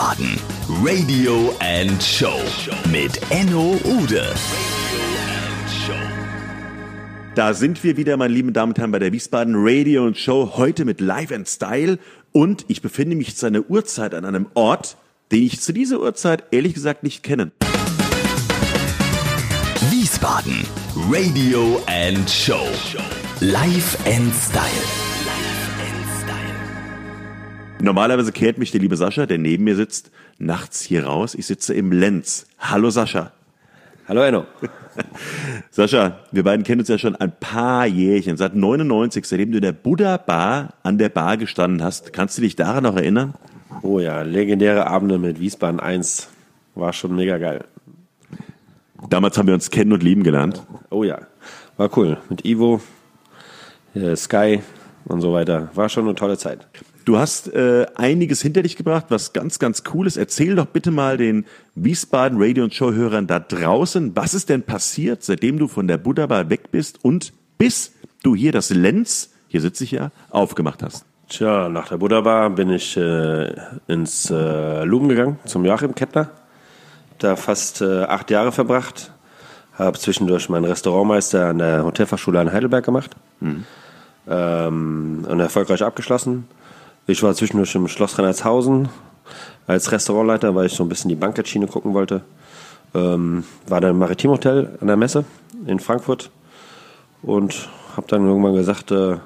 Wiesbaden. Radio and Show mit Enno Ude. Da sind wir wieder, meine lieben Damen und Herren, bei der Wiesbaden Radio und Show. Heute mit Live and Style. Und ich befinde mich zu einer Uhrzeit an einem Ort, den ich zu dieser Uhrzeit ehrlich gesagt nicht kenne. Wiesbaden. Radio and Show. Live and Style. Normalerweise kehrt mich der liebe Sascha, der neben mir sitzt, nachts hier raus. Ich sitze im Lenz. Hallo Sascha. Hallo Enno. Sascha, wir beiden kennen uns ja schon ein paar Jährchen. Seit 99, seitdem du in der Buddha Bar an der Bar gestanden hast. Kannst du dich daran noch erinnern? Oh ja, legendäre Abende mit Wiesbaden 1. War schon mega geil. Damals haben wir uns kennen und lieben gelernt. Oh ja, war cool. Mit Ivo, äh, Sky und so weiter. War schon eine tolle Zeit. Du hast äh, einiges hinter dich gebracht, was ganz, ganz cool ist. Erzähl doch bitte mal den Wiesbaden Radio und Show-Hörern da draußen, was ist denn passiert, seitdem du von der Buddha Bar weg bist und bis du hier das Lenz, hier sitze ich ja, aufgemacht hast. Tja, nach der Buddha Bar bin ich äh, ins äh, Luben gegangen, zum Joachim Kettner. Da fast äh, acht Jahre verbracht. Habe zwischendurch meinen Restaurantmeister an der Hotelfachschule in Heidelberg gemacht. Ähm, und erfolgreich abgeschlossen. Ich war zwischendurch im Schloss Reinhardshausen als Restaurantleiter, weil ich so ein bisschen die Bankettschiene gucken wollte. Ähm, war dann im Maritimhotel an der Messe in Frankfurt und habe dann irgendwann gesagt, äh,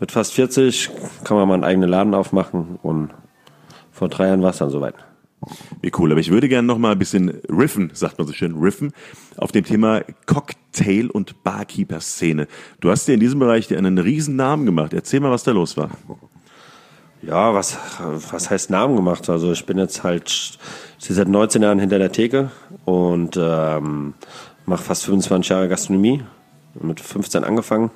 mit fast 40 kann man mal einen eigenen Laden aufmachen und vor drei Jahren war es dann soweit. Wie cool. Aber ich würde gerne noch mal ein bisschen riffen, sagt man so schön, riffen, auf dem Thema Cocktail- und Barkeeper-Szene. Du hast dir in diesem Bereich einen riesen Namen gemacht. Erzähl mal, was da los war. Ja, was, was heißt Namen gemacht? Also ich bin jetzt halt seit 19 Jahren hinter der Theke und ähm, mache fast 25 Jahre Gastronomie. Mit 15 angefangen.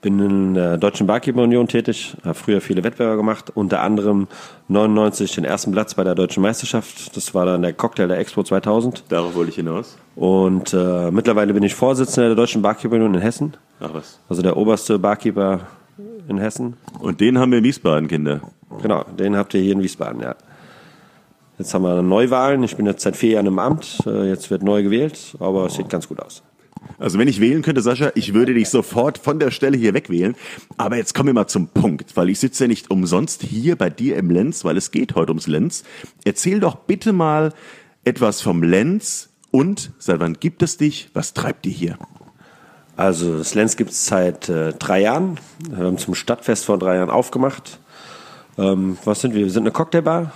Bin in der Deutschen Barkeeper Union tätig, habe früher viele Wettbewerbe gemacht, unter anderem 99 den ersten Platz bei der Deutschen Meisterschaft. Das war dann der Cocktail der Expo 2000. Darauf wollte ich hinaus. Und äh, mittlerweile bin ich Vorsitzender der Deutschen Barkeeper Union in Hessen. Ach was. Also der oberste Barkeeper in Hessen. Und den haben wir in Wiesbaden, Kinder. Genau, den habt ihr hier in Wiesbaden, ja. Jetzt haben wir Neuwahlen. Ich bin jetzt seit vier Jahren im Amt. Äh, Jetzt wird neu gewählt, aber es sieht ganz gut aus. Also wenn ich wählen könnte, Sascha, ich würde dich sofort von der Stelle hier wegwählen. Aber jetzt kommen wir mal zum Punkt, weil ich sitze ja nicht umsonst hier bei dir im Lenz, weil es geht heute ums Lenz. Erzähl doch bitte mal etwas vom Lenz und seit wann gibt es dich? Was treibt dir hier? Also das Lenz gibt es seit äh, drei Jahren. Wir haben zum Stadtfest vor drei Jahren aufgemacht. Ähm, was sind wir? Wir sind eine Cocktailbar,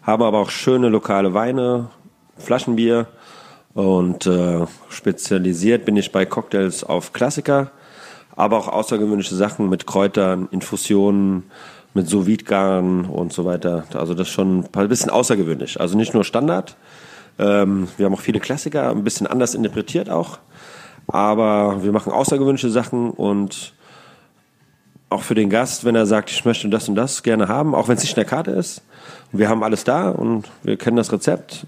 haben aber auch schöne lokale Weine, Flaschenbier und äh, spezialisiert bin ich bei Cocktails auf Klassiker, aber auch außergewöhnliche Sachen mit Kräutern, Infusionen, mit sous und so weiter. Also das ist schon ein bisschen außergewöhnlich. Also nicht nur Standard. Ähm, wir haben auch viele Klassiker, ein bisschen anders interpretiert auch. Aber wir machen außergewöhnliche Sachen und auch für den Gast, wenn er sagt, ich möchte das und das gerne haben, auch wenn es nicht in der Karte ist. Wir haben alles da und wir kennen das Rezept.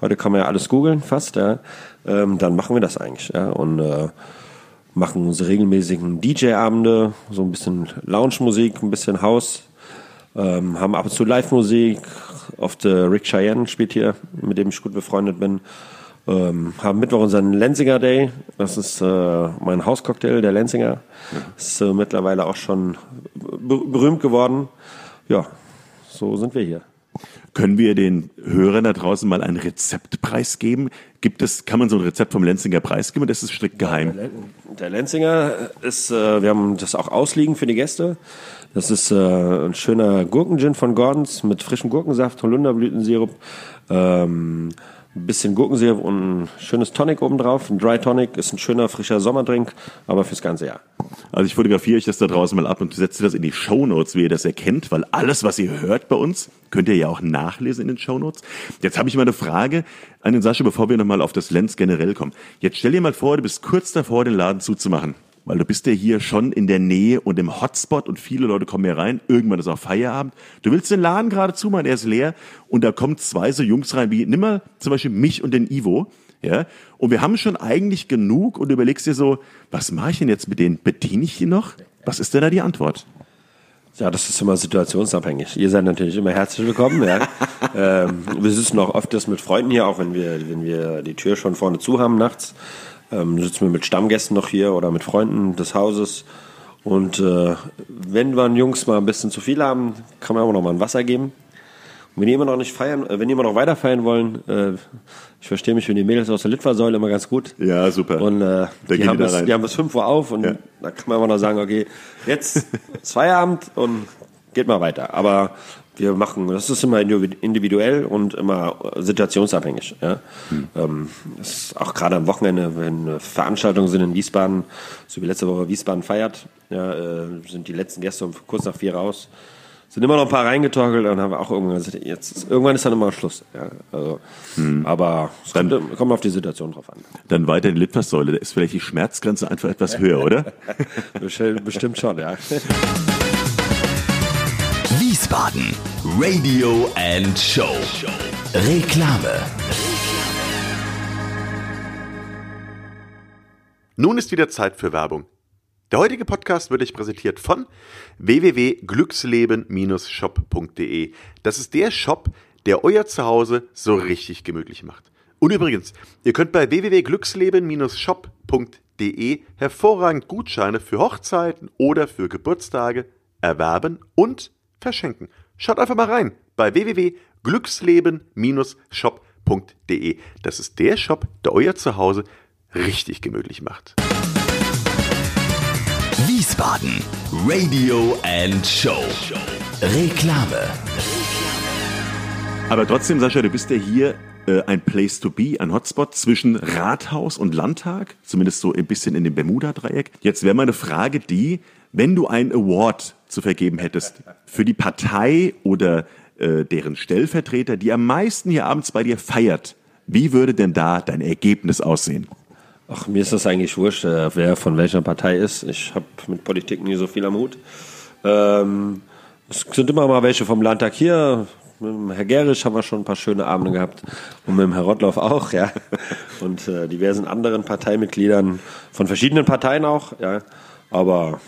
Heute kann man ja alles googeln, fast, ja. Ähm, dann machen wir das eigentlich, ja. Und äh, machen unsere regelmäßigen DJ-Abende, so ein bisschen Lounge-Musik, ein bisschen Haus. Ähm, haben ab und zu Live-Musik. Oft äh, Rick Cheyenne spielt hier, mit dem ich gut befreundet bin. Ähm, haben Mittwoch unseren Lenzinger Day. Das ist äh, mein Hauscocktail, der Lenzinger. Ist äh, mittlerweile auch schon ber berühmt geworden. Ja, so sind wir hier. Können wir den Hörern da draußen mal ein Rezept preisgeben? Gibt es, kann man so ein Rezept vom Lenzinger preisgeben oder ist es strikt geheim? Der Lenzinger ist, äh, wir haben das auch ausliegen für die Gäste. Das ist äh, ein schöner Gurkengin von Gordons mit frischem Gurkensaft, Holunderblütensirup, ähm, ein bisschen Gurkensirup und ein schönes Tonic obendrauf. Ein Dry Tonic ist ein schöner, frischer Sommerdrink, aber fürs ganze Jahr. Also ich fotografiere euch das da draußen mal ab und setze das in die Shownotes, wie ihr das erkennt, weil alles, was ihr hört bei uns, könnt ihr ja auch nachlesen in den Shownotes. Jetzt habe ich mal eine Frage an den Sascha, bevor wir nochmal auf das Lenz generell kommen. Jetzt stell dir mal vor, du bist kurz davor, den Laden zuzumachen. Weil du bist ja hier schon in der Nähe und im Hotspot und viele Leute kommen hier rein. Irgendwann ist auch Feierabend. Du willst den Laden gerade zumachen, er ist leer und da kommen zwei so Jungs rein wie, nimm mal zum Beispiel mich und den Ivo. Ja, und wir haben schon eigentlich genug und du überlegst dir so, was mache ich denn jetzt mit denen? Bediene ich die noch? Was ist denn da die Antwort? Ja, das ist immer situationsabhängig. Ihr seid natürlich immer herzlich willkommen. Ja. ähm, wir sitzen auch oft das mit Freunden hier, auch wenn wir, wenn wir die Tür schon vorne zu haben nachts. Ähm, sitzen wir mit Stammgästen noch hier oder mit Freunden des Hauses. Und äh, wenn wir Jungs mal ein bisschen zu viel haben, kann man auch noch mal ein Wasser geben. Und wenn die immer noch nicht feiern, äh, wenn die immer noch weiter feiern wollen, äh, ich verstehe mich mit den Mädels aus der Litfaßsäule immer ganz gut. Ja, super. Und äh, die, haben die bis, die haben bis 5 Uhr auf und Ja. da kann man immer noch sagen, okay, jetzt ist Feierabend und geht mal weiter. Aber wir machen, das ist immer individuell und immer situationsabhängig. Ja? Hm. Ähm, ist auch gerade am Wochenende, wenn Veranstaltungen sind in Wiesbaden, so wie letzte Woche Wiesbaden feiert, ja, äh, sind die letzten Gäste um kurz nach vier raus. Sind immer noch ein paar reingetorkelt und haben auch irgendwann gesagt, jetzt irgendwann ist dann immer Schluss. Ja, also, Hm. Aber es kommt, kommt auf die Situation drauf an. Dann weiter die Litfaßsäule. Da ist vielleicht die Schmerzgrenze einfach etwas höher, oder? Bestimmt schon, ja. Wiesbaden. Radio and Show. Reklame. Nun ist wieder Zeit für Werbung. Der heutige Podcast wird euch präsentiert von www.glücksleben-shop.de. Das ist der Shop, der euer Zuhause so richtig gemütlich macht. Und übrigens, ihr könnt bei www.glücksleben-shop.de hervorragend Gutscheine für Hochzeiten oder für Geburtstage erwerben und verschenken. Schaut einfach mal rein bei www.glücksleben-shop.de. Das ist der Shop, der euer Zuhause richtig gemütlich macht. Wiesbaden. Radio and Show. Reklame. Aber trotzdem, Sascha, du bist ja hier äh, ein Place to be, ein Hotspot zwischen Rathaus und Landtag, zumindest so ein bisschen in dem Bermuda-Dreieck. Jetzt wäre meine Frage die, wenn du einen Award zu vergeben hättest für die Partei oder äh, deren Stellvertreter, die am meisten hier abends bei dir feiert, wie würde denn da dein Ergebnis aussehen? Ach, mir ist das eigentlich wurscht, äh, wer von welcher Partei ist. Ich habe mit Politik nie so viel am Hut. Ähm, es sind immer mal welche vom Landtag hier. Mit dem Herr Gerisch haben wir schon ein paar schöne Abende gehabt. Und mit dem Herr Rottlauf auch, ja. Und äh, diversen anderen Parteimitgliedern von verschiedenen Parteien auch, ja. Aber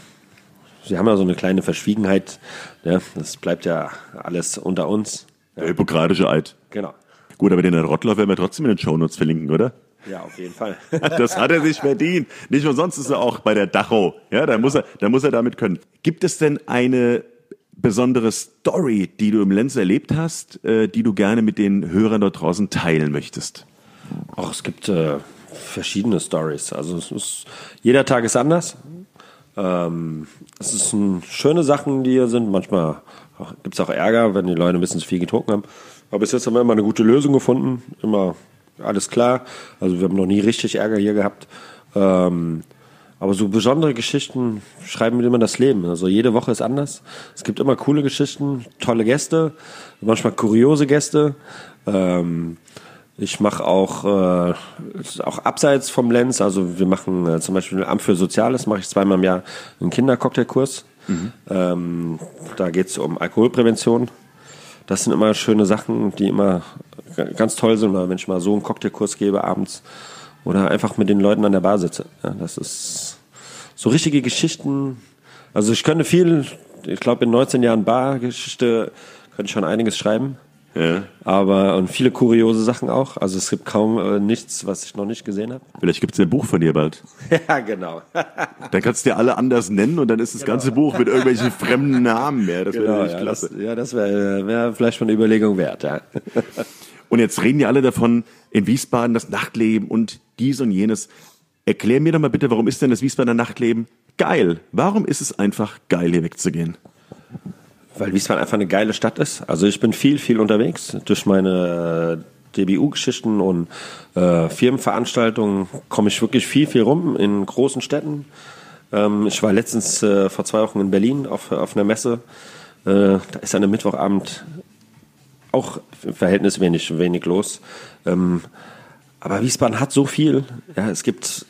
sie haben ja so eine kleine Verschwiegenheit. Ja. Das bleibt ja alles unter uns. Der hippokratische Eid. Genau. Gut, aber den Herrn Rottlauf werden wir trotzdem in den Shownotes verlinken, oder? Ja, auf jeden Fall. Das hat er sich verdient. Nicht umsonst ist er auch bei der Dachau. Ja, da muss er, da muss er damit können. Gibt es denn eine besondere Story, die du im Lenz erlebt hast, äh, die du gerne mit den Hörern dort draußen teilen möchtest? Auch es gibt äh, verschiedene Stories. Also es ist, jeder Tag ist anders. Ähm, es ist ein, schöne Sachen, die hier sind. Manchmal gibt es auch Ärger, wenn die Leute ein bisschen zu viel getrunken haben. Aber bis jetzt haben wir immer eine gute Lösung gefunden. Immer alles klar. Also wir haben noch nie richtig Ärger hier gehabt. Ähm, aber so besondere Geschichten schreiben mir immer das Leben. Also jede Woche ist anders. Es gibt immer coole Geschichten, tolle Gäste, manchmal kuriose Gäste. Ähm, ich mache auch, äh, auch abseits vom Lenz, also wir machen äh, zum Beispiel im Amt für Soziales, mache ich zweimal im Jahr einen Kindercocktailkurs. Ähm, da geht es um Alkoholprävention. Das sind immer schöne Sachen, die immer ganz toll sind, wenn ich mal so einen Cocktailkurs gebe abends oder einfach mit den Leuten an der Bar sitze. Ja, das ist so richtige Geschichten. Also ich könnte viel, ich glaube in 19 Jahren Bargeschichte könnte ich schon einiges schreiben. Ja. Aber und viele kuriose Sachen auch. Also es gibt kaum äh, nichts, was ich noch nicht gesehen habe. Vielleicht gibt es ein Buch von dir bald. ja, genau. Dann kannst du dir alle anders nennen und dann ist das ganze Buch mit irgendwelchen fremden Namen mehr. Das wäre genau natürlich ja, klasse. das, ja, das wäre wär vielleicht schon eine Überlegung wert, ja. Und jetzt reden ja alle davon, in Wiesbaden das Nachtleben und dies und jenes. Erklär mir doch mal bitte, warum ist denn das Wiesbadener Nachtleben geil? Warum ist es einfach geil, hier wegzugehen? Weil Wiesbaden einfach eine geile Stadt ist. Also ich bin viel, viel unterwegs durch meine äh, DBU-Geschichten und äh, Firmenveranstaltungen komme ich wirklich viel, viel rum in großen Städten. Ähm, ich war letztens äh, vor zwei Wochen in Berlin auf, auf einer Messe. Äh, da ist an einem Mittwochabend auch verhältnismäßig wenig los. Ähm, aber Wiesbaden hat so viel. Ja, es gibt,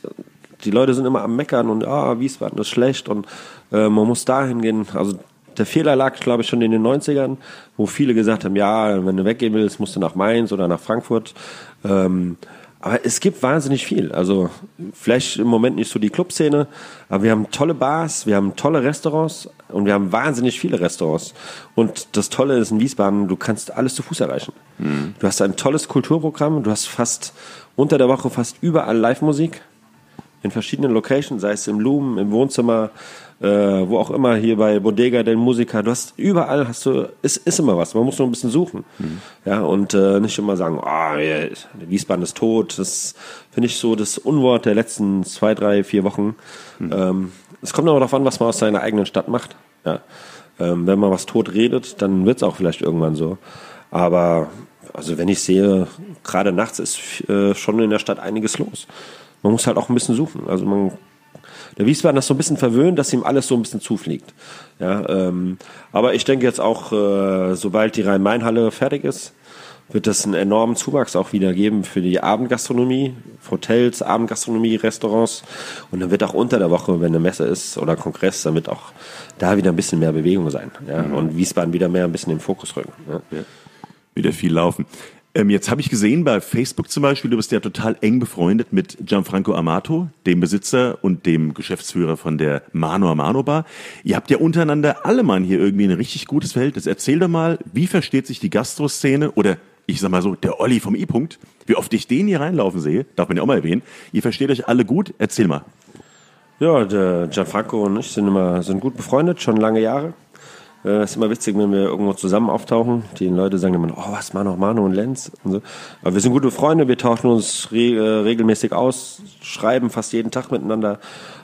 die Leute sind immer am Meckern und ah, Wiesbaden ist schlecht und äh, man muss dahin gehen. Also der Fehler lag, glaube ich, schon in den 90ern, wo viele gesagt haben, ja, wenn du weggehen willst, musst du nach Mainz oder nach Frankfurt. Ähm, Aber es gibt wahnsinnig viel. Also vielleicht im Moment nicht so die Clubszene, aber wir haben tolle Bars, wir haben tolle Restaurants und wir haben wahnsinnig viele Restaurants. Und das Tolle ist in Wiesbaden, du kannst alles zu Fuß erreichen. Mhm. Du hast ein tolles Kulturprogramm, du hast fast unter der Woche fast überall Live-Musik in verschiedenen Locations, sei es im Lumen, im Wohnzimmer, äh, wo auch immer, hier bei Bodega del Musica, du hast überall hast du, ist, ist immer was, man muss nur ein bisschen suchen. Mhm. Ja, und äh, nicht immer sagen, ah, oh, Wiesbaden ist tot. Das finde ich so das Unwort der letzten zwei, drei, vier Wochen. Mhm. Ähm, es kommt aber darauf an, was man aus seiner eigenen Stadt macht. Ja. Ähm, wenn man was tot redet, dann wird es auch vielleicht irgendwann so. Aber also wenn ich sehe, gerade nachts ist äh, schon in der Stadt einiges los. Man muss halt auch ein bisschen suchen. Also man der Wiesbaden ist so ein bisschen verwöhnt, dass ihm alles so ein bisschen zufliegt. Ja, ähm, aber ich denke jetzt auch, äh, sobald die Rhein-Main-Halle fertig ist, wird das einen enormen Zuwachs auch wieder geben für die Abendgastronomie, Hotels, Abendgastronomie, Restaurants. Und dann wird auch unter der Woche, wenn eine Messe ist oder Kongress, dann wird auch da wieder ein bisschen mehr Bewegung sein. Ja? Mhm. Und Wiesbaden wieder mehr ein bisschen in den Fokus rücken. Ja? Ja. Wieder viel laufen. Ähm, jetzt habe ich gesehen bei Facebook zum Beispiel, du bist ja total eng befreundet mit Gianfranco Amato, dem Besitzer und dem Geschäftsführer von der Mano Amano Bar. Ihr habt ja untereinander alle Mann hier irgendwie ein richtig gutes Verhältnis. Erzähl doch mal, wie versteht sich die Gastroszene oder ich sag mal so, der Olli vom I-Punkt, wie oft ich den hier reinlaufen sehe, darf man ja auch mal erwähnen. Ihr versteht euch alle gut, erzähl mal. Ja, der Gianfranco und ich sind immer sind gut befreundet, schon lange Jahre. Äh, ist immer witzig, wenn wir irgendwo zusammen auftauchen. Die Leute sagen immer, oh, was, Mano, Mano und Lenz. Und so. Aber wir sind gute Freunde, wir tauschen uns re äh, regelmäßig aus, schreiben fast jeden Tag miteinander.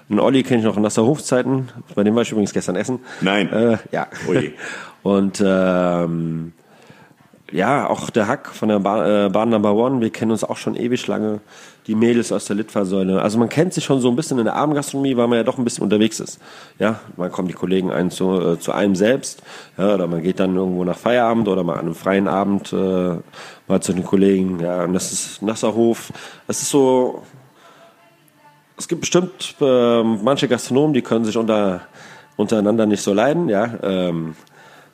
Und Olli kenne ich noch in Nasser Hofzeiten. Bei dem war ich übrigens gestern essen. Nein. Äh, ja. Ui. Und ähm, ja, auch der Hack von der ba äh, Bahn Number One, wir kennen uns auch schon ewig lange. Die Mädels aus der Litfaßsäule. Also man kennt sich schon so ein bisschen in der Abendgastronomie, weil man ja doch ein bisschen unterwegs ist. Ja, man kommt die Kollegen ein zu, äh, zu einem selbst. Ja, oder man geht dann irgendwo nach Feierabend oder mal an einem freien Abend äh, mal zu den Kollegen. Ja, und das ist Nasserhof. Das ist so. Es gibt bestimmt äh, manche Gastronomen, die können sich unter, untereinander nicht so leiden. Ja. Ähm,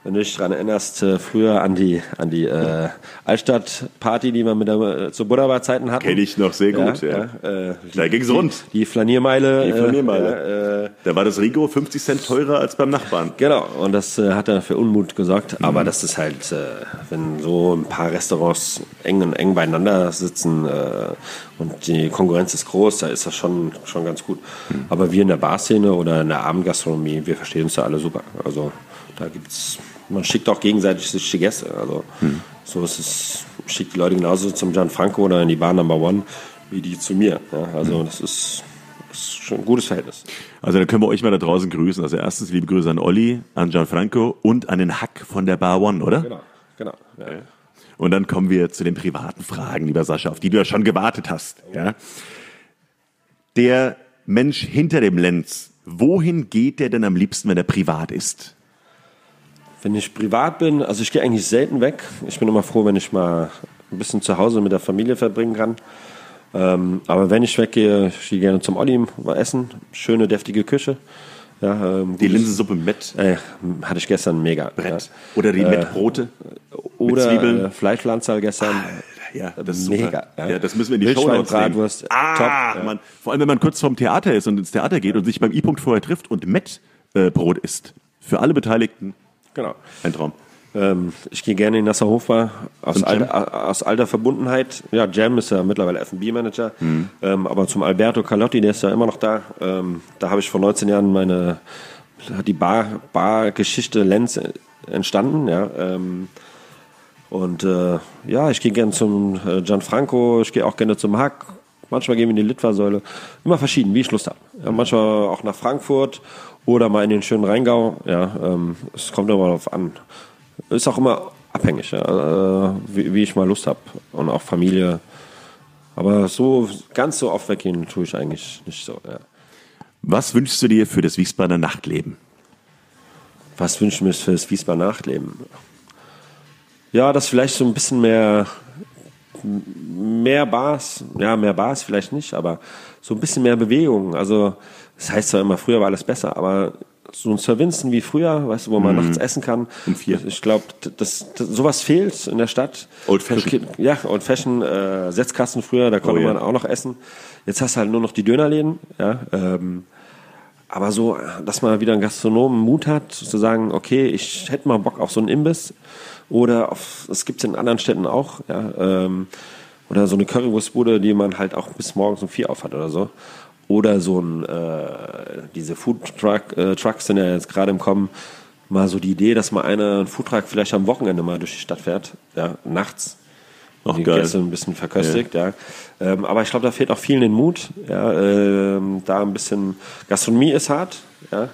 wenn du dich daran erinnerst, äh, früher an die, an die äh, Altstadtparty, die wir mit der, äh, zu Buddha-Zeiten hatten. Kenne ich noch sehr gut, ja. ja. Äh, da ging's rund. Die Flaniermeile. Die Flaniermeile. Äh, da war das Rigo 50 Cent teurer als beim Nachbarn. Genau, und das äh, hat dann für Unmut gesorgt. Mhm. Aber das ist halt, äh, wenn so ein paar Restaurants eng und eng beieinander sitzen äh, und die Konkurrenz ist groß, da ist das schon, schon ganz gut. Mhm. Aber wir in der Barszene oder in der Abendgastronomie, wir verstehen uns da alle super. Also da gibt's man schickt auch gegenseitig sich die Gäste. Also hm. so ist es, schickt die Leute genauso zum Gianfranco oder in die Bar Number One wie die zu mir. Ja, also hm. das ist, schon ein gutes Verhältnis. Also dann können wir euch mal da draußen grüßen. Also erstens liebe Grüße an Olli, an Gianfranco und an den Hack von der Bar One, oder? Genau, genau. Ja. Und dann kommen wir zu den privaten Fragen, lieber Sascha, auf die du ja schon gewartet hast. Ja? Der Mensch hinter dem Lenz, wohin geht der denn am liebsten, wenn er privat ist? Wenn ich privat bin, also ich gehe eigentlich selten weg. Ich bin immer froh, wenn ich mal ein bisschen zu Hause mit der Familie verbringen kann. Ähm, aber wenn ich weggehe, ich gehe gerne zum Olli mal essen. Schöne, deftige Küche. Ja, ähm, die Linsensuppe mit äh, hatte ich gestern mega. Brett. Ja. Oder die äh, mit Brote. Oder mit äh, Fleischpflanzer gestern. Ah, ja, das ist mega. Ja. ja. das müssen wir in die Show Bratwurst. Ah, top. Man, vor allem, wenn man kurz vorm Theater ist und ins Theater geht und sich beim I-Punkt vorher trifft und Met äh, Brot isst. Für alle Beteiligten Genau. Ein Traum. Ähm, ich gehe gerne in Nasserhofer aus, alter, aus alter Verbundenheit. Ja, Jam ist ja mittlerweile F&B-Manager, mhm. ähm, aber zum Alberto Carlotti, der ist ja immer noch da. Ähm, da habe ich vor 19 Jahren meine die Bar, Bar-Geschichte Lenz entstanden. Ja, ähm, und äh, ja, ich gehe gerne zum äh, Gianfranco, ich gehe auch gerne zum Hack. Manchmal gehen wir in die Litfaßsäule. Immer verschieden, wie ich Lust habe. Ja, manchmal auch nach Frankfurt oder mal in den schönen Rheingau. Ja, ähm, es kommt immer darauf an. Ist auch immer abhängig, ja, äh, wie, wie, ich mal Lust habe und auch Familie. Aber so ganz so oft weggehen tue ich eigentlich nicht so. Ja. Was wünschst du dir für das Wiesbadener Nachtleben? Was wünsche ich mir für das Wiesbadener Nachtleben? Ja, dass vielleicht so ein bisschen mehr mehr Bars, ja, mehr Bars vielleicht nicht, aber so ein bisschen mehr Bewegung. Also das heißt zwar immer, früher war alles besser, aber so ein Sir Vincent wie früher, weißt du, wo man nachts essen kann. Mhm. Um vier. Ich glaube, das, das, sowas fehlt in der Stadt. Old Fashion. Ja, Old Fashion, äh, Setzkasten früher, da konnte Oh, ja. man auch noch essen. Jetzt hast du halt nur noch die Dönerläden, ja. Ähm, aber so, dass man wieder einen Gastronomen Mut hat, zu sagen, okay, ich hätte mal Bock auf so einen Imbiss. Oder auf, das gibt's in anderen Städten auch, ja. Ähm, oder so eine Currywurstbude, die man halt auch bis morgens um vier auf hat oder so. Oder so ein, äh, diese Food Truck, äh, Trucks sind ja jetzt gerade im Kommen. Mal so die Idee, dass mal einer einen Foodtruck vielleicht am Wochenende mal durch die Stadt fährt, ja, nachts. Auch die geil. Gäste ein bisschen verköstigt, ja. Ähm, aber ich glaube, da fehlt auch vielen den Mut, ja, ähm, da ein bisschen, Gastronomie ist hart, ja.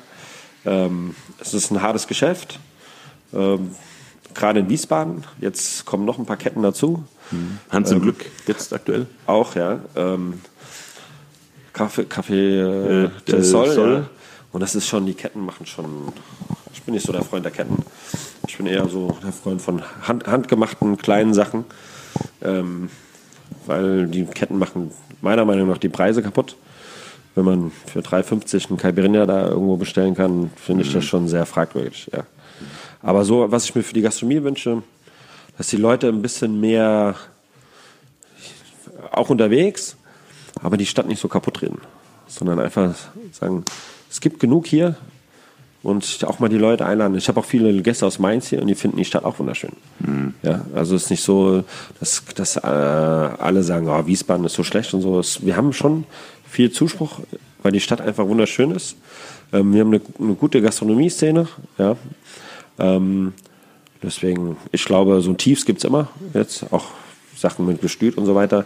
Ähm, es ist ein hartes Geschäft. Ähm, Gerade in Wiesbaden, jetzt kommen noch ein paar Ketten dazu, Hans im Glück jetzt aktuell. auch, ja. Ähm, Kaffee, Kaffee äh, Äh, Del Sol, Sol. Ja. Und das ist schon, die Ketten machen schon. Ich bin nicht so der Freund der Ketten. Ich bin eher so der Freund von hand, handgemachten kleinen Sachen. Ähm, weil die Ketten machen meiner Meinung nach die Preise kaputt. Wenn man für 3,50 einen Caipirinha da irgendwo bestellen kann, finde ich das schon sehr fragwürdig. Ja. Aber so, was ich mir für die Gastronomie wünsche, dass die Leute ein bisschen mehr auch unterwegs, aber die Stadt nicht so kaputt reden, sondern einfach sagen, es gibt genug hier und auch mal die Leute einladen. Ich habe auch viele Gäste aus Mainz hier und die finden die Stadt auch wunderschön. Ja, also es ist nicht so, dass, dass äh, alle sagen, oh, Wiesbaden ist so schlecht und so. Es, wir haben schon viel Zuspruch, weil die Stadt einfach wunderschön ist. Ähm, wir haben eine, eine gute Gastronomie-Szene, ja. Ähm, deswegen, ich glaube, so ein Tiefs gibt's immer jetzt, auch Sachen mit Gestüt und so weiter.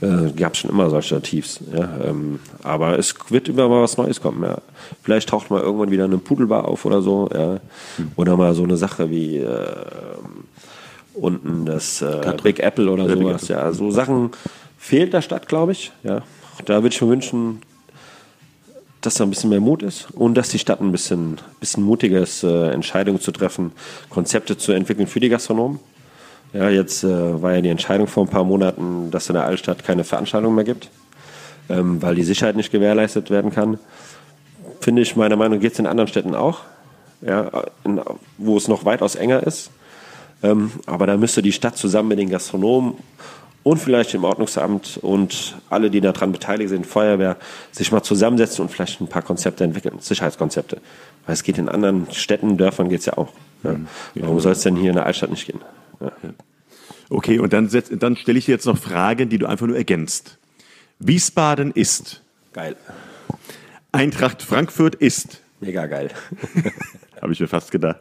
Äh, gab schon immer solche Tiefs. Ja, ähm, aber es wird immer mal was Neues kommen. Ja. Vielleicht taucht mal irgendwann wieder eine Pudelbar auf oder so. Ja. Oder mal so eine Sache wie äh, unten das äh, Big Apple oder Big sowas. Ja, so Sachen fehlt der Stadt, glaube ich. Ja. Da würde ich mir wünschen, dass da ein bisschen mehr Mut ist und dass die Stadt ein bisschen, bisschen mutiger ist, äh, Entscheidungen zu treffen, Konzepte zu entwickeln für die Gastronomen. Ja, jetzt äh, war ja die Entscheidung vor ein paar Monaten, dass in der Altstadt keine Veranstaltungen mehr gibt, ähm, weil die Sicherheit nicht gewährleistet werden kann. Finde ich, meiner Meinung nach, geht es in anderen Städten auch, ja, in, wo es noch weitaus enger ist. Ähm, aber da müsste die Stadt zusammen mit den Gastronomen und vielleicht dem Ordnungsamt und alle, die daran beteiligt sind, Feuerwehr, sich mal zusammensetzen und vielleicht ein paar Konzepte entwickeln, Sicherheitskonzepte. Weil es geht in anderen Städten, Dörfern geht es ja auch. Ja. Warum soll es denn hier in der Altstadt nicht gehen? Ja. Okay, und dann, setz- dann stelle ich dir jetzt noch Fragen, die du einfach nur ergänzt. Wiesbaden ist. Geil. Eintracht Frankfurt ist. Mega geil. Habe ich mir fast gedacht.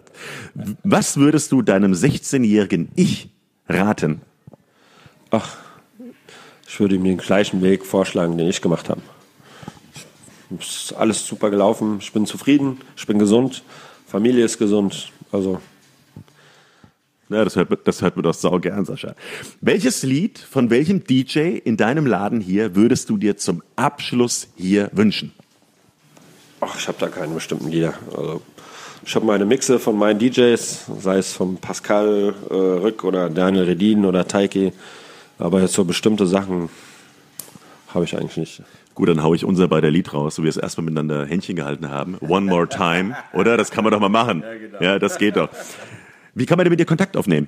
Was würdest du deinem 16-jährigen Ich raten? Ach, ich würde ihm den gleichen Weg vorschlagen, den ich gemacht habe. Es ist alles super gelaufen. Ich bin zufrieden, ich bin gesund, Familie ist gesund. Also Ja, das hört, das hört man doch sau gern, Sascha. Welches Lied von welchem DJ in deinem Laden hier würdest du dir zum Abschluss hier wünschen? Ach, ich habe da keine bestimmten Lieder. Also, ich habe meine Mixe von meinen DJs, sei es von Pascal äh, Rück oder Daniel Redin oder Taiki. Aber jetzt so bestimmte Sachen habe ich eigentlich nicht. Gut, dann hau ich unser beider Lied raus, so wie wir es erstmal miteinander Händchen gehalten haben. One more time, oder? Das kann man doch mal machen. Ja, das geht doch. Wie kann man denn mit dir Kontakt aufnehmen?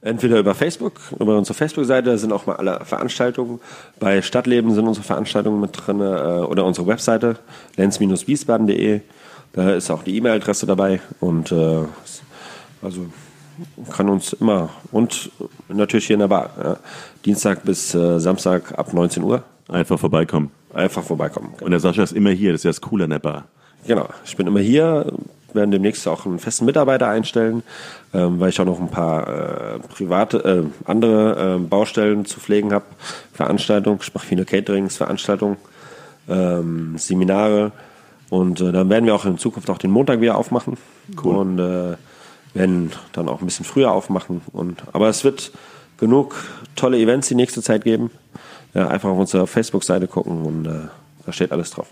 Entweder über Facebook, über unsere Facebook-Seite sind auch mal alle Veranstaltungen. Bei Stadtleben sind unsere Veranstaltungen mit drin äh, oder unsere Webseite lenz-wiesbaden.de. Da ist auch die E-Mail-Adresse dabei und äh, also kann uns immer und natürlich hier in der Bar. Ja. Dienstag bis äh, Samstag ab 19 Uhr Einfach vorbeikommen. einfach vorbeikommen. Und der Sascha ist immer hier, das ist ja das Coole an der Bar. Genau, ich bin immer hier, werden demnächst auch einen festen Mitarbeiter einstellen, ähm, weil ich auch noch ein paar äh, private, äh, andere äh, Baustellen zu pflegen habe. Veranstaltungen, ich mache viele Caterings, Veranstaltungen, ähm, Seminare und äh, dann werden wir auch in Zukunft auch den Montag wieder aufmachen Cool. und äh, werden dann auch ein bisschen früher aufmachen. Und, aber es wird genug tolle Events die nächste Zeit geben. Ja, einfach auf unserer Facebook-Seite gucken und äh, da steht alles drauf.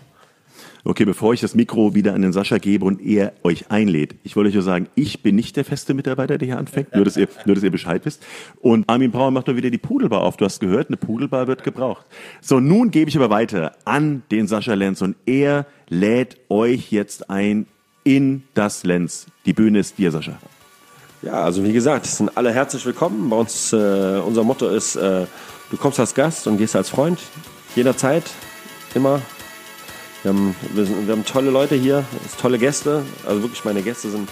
Okay, bevor ich das Mikro wieder an den Sascha gebe und er euch einlädt, ich wollte euch nur sagen, ich bin nicht der feste Mitarbeiter, der hier anfängt, nur dass ihr, nur dass ihr Bescheid wisst. Und Armin Brauer macht nur wieder die Pudelbar auf. Du hast gehört, eine Pudelbar wird gebraucht. So, nun gebe ich aber weiter an den Sascha Lenz und er lädt euch jetzt ein in das Lenz. Die Bühne ist dir, Sascha. Ja, also wie gesagt, es sind alle herzlich willkommen. Bei uns, äh, unser Motto ist, äh, du kommst als Gast und gehst als Freund. Jederzeit, immer. Wir haben, wir, sind, wir haben tolle Leute hier, tolle Gäste. Also wirklich, meine Gäste sind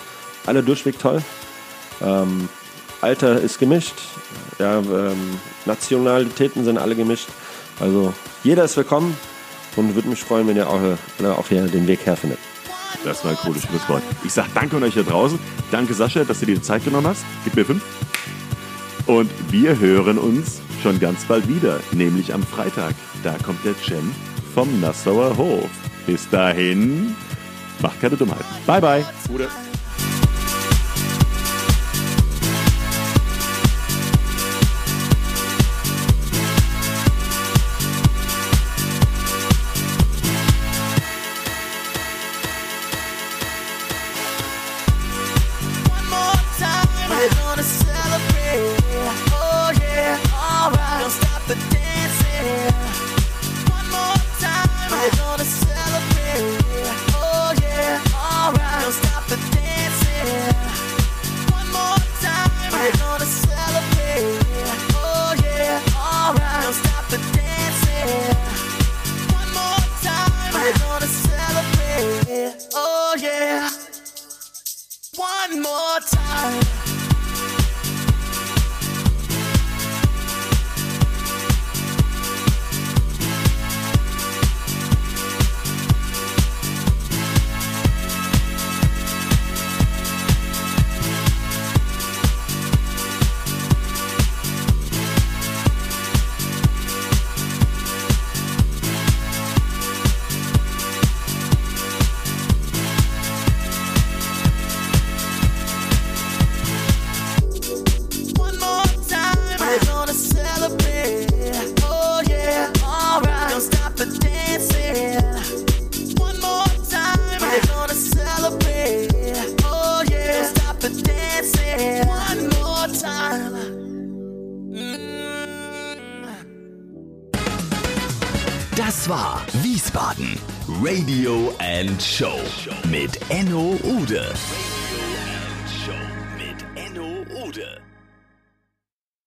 alle durchweg toll. Ähm, Alter ist gemischt. Ja, ähm, Nationalitäten sind alle gemischt. Also jeder ist willkommen und würde mich freuen, wenn ihr auch, auch hier den Weg herfindet. Das war ein cooles Schlusswort. Ich sag danke an euch hier draußen. Danke, Sascha, dass du dir die Zeit genommen hast. Gib mir fünf. Und wir hören uns schon ganz bald wieder, nämlich am Freitag. Da kommt der Cem vom Nassauer Hof. Bis dahin, macht keine Dummheit. Bye, bye. Gute.